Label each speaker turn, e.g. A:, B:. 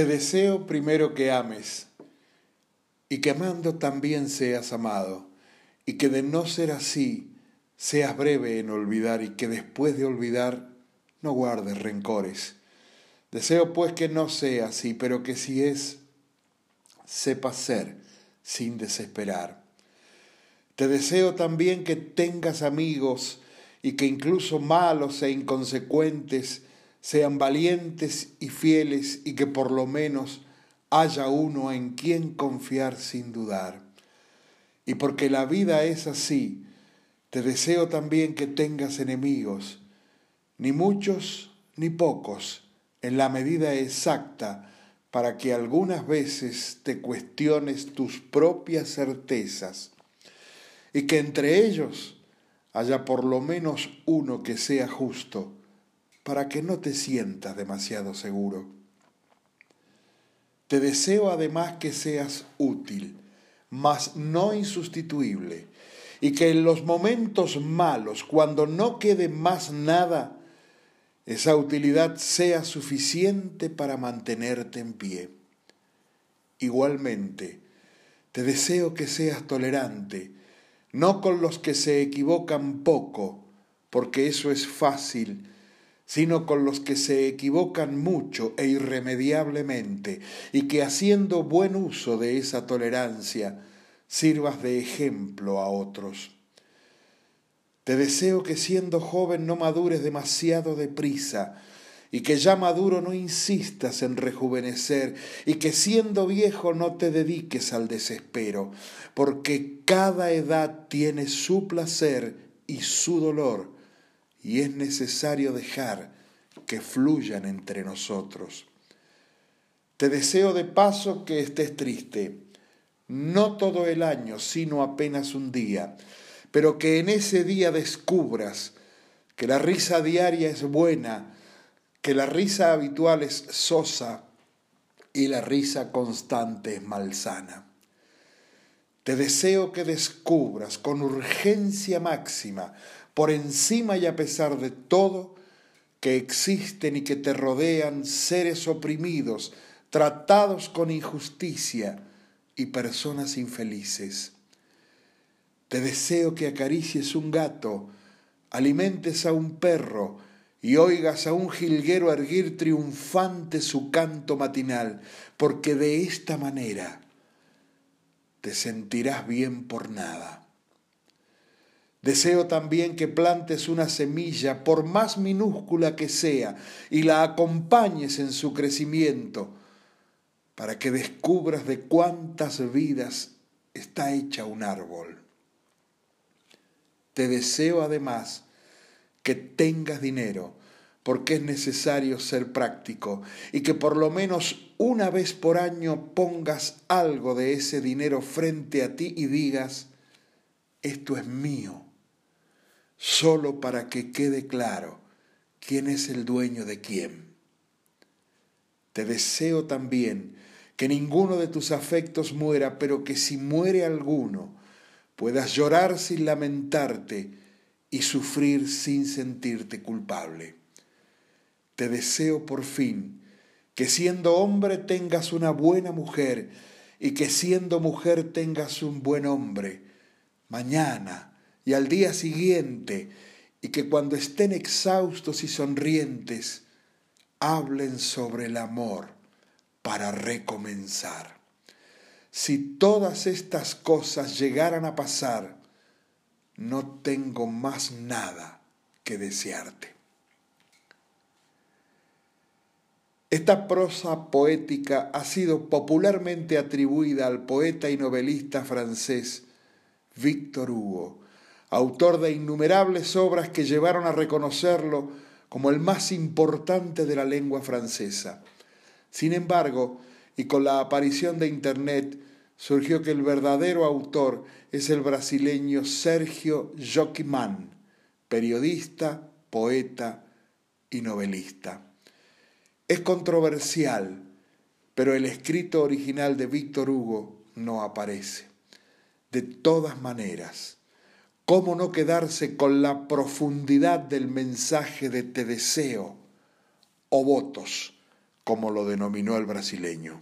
A: Te deseo primero que ames y que amando también seas amado y que de no ser así seas breve en olvidar y que después de olvidar no guardes rencores. Deseo pues que no sea así, pero que si es, sepas ser sin desesperar. Te deseo también que tengas amigos y que incluso malos e inconsecuentes sean valientes y fieles y que por lo menos haya uno en quien confiar sin dudar. Y porque la vida es así, te deseo también que tengas enemigos, ni muchos ni pocos, en la medida exacta, para que algunas veces te cuestiones tus propias certezas, y que entre ellos haya por lo menos uno que sea justo, para que no te sientas demasiado seguro. Te deseo además que seas útil, mas no insustituible, y que en los momentos malos, cuando no quede más nada, esa utilidad sea suficiente para mantenerte en pie. Igualmente, te deseo que seas tolerante, no con los que se equivocan poco, porque eso es fácil, sino con los que se equivocan mucho e irremediablemente, y que haciendo buen uso de esa tolerancia, sirvas de ejemplo a otros. Te deseo que siendo joven no madures demasiado deprisa, y que ya maduro no insistas en rejuvenecer, y que siendo viejo no te dediques al desespero, porque cada edad tiene su placer y su dolor, y es necesario dejar que fluyan entre nosotros. Te deseo de paso que estés triste, no todo el año, sino apenas un día, pero que en ese día descubras que la risa diaria es buena, que la risa habitual es sosa y la risa constante es malsana. Te deseo que descubras con urgencia máxima por encima y a pesar de todo, que existen y que te rodean seres oprimidos, tratados con injusticia y personas infelices. Te deseo que acaricies un gato, alimentes a un perro y oigas a un jilguero erguir triunfante su canto matinal, porque de esta manera te sentirás bien por nada. Deseo también que plantes una semilla, por más minúscula que sea, y la acompañes en su crecimiento, para que descubras de cuántas vidas está hecha un árbol. Te deseo además que tengas dinero, porque es necesario ser práctico, y que por lo menos una vez por año pongas algo de ese dinero frente a ti y digas, esto es mío solo para que quede claro quién es el dueño de quién. Te deseo también que ninguno de tus afectos muera, pero que si muere alguno, puedas llorar sin lamentarte y sufrir sin sentirte culpable. Te deseo por fin que siendo hombre tengas una buena mujer y que siendo mujer tengas un buen hombre. Mañana, y al día siguiente, y que cuando estén exhaustos y sonrientes, hablen sobre el amor para recomenzar. Si todas estas cosas llegaran a pasar, no tengo más nada que desearte. Esta prosa poética ha sido popularmente atribuida al poeta y novelista francés Victor Hugo, autor de innumerables obras que llevaron a reconocerlo como el más importante de la lengua francesa. Sin embargo, y con la aparición de Internet, surgió que el verdadero autor es el brasileño Sergio Joquimán, periodista, poeta y novelista. Es controversial, pero el escrito original de Víctor Hugo no aparece. De todas maneras, ¿Cómo no quedarse con la profundidad del mensaje de te deseo o votos, como lo denominó el brasileño.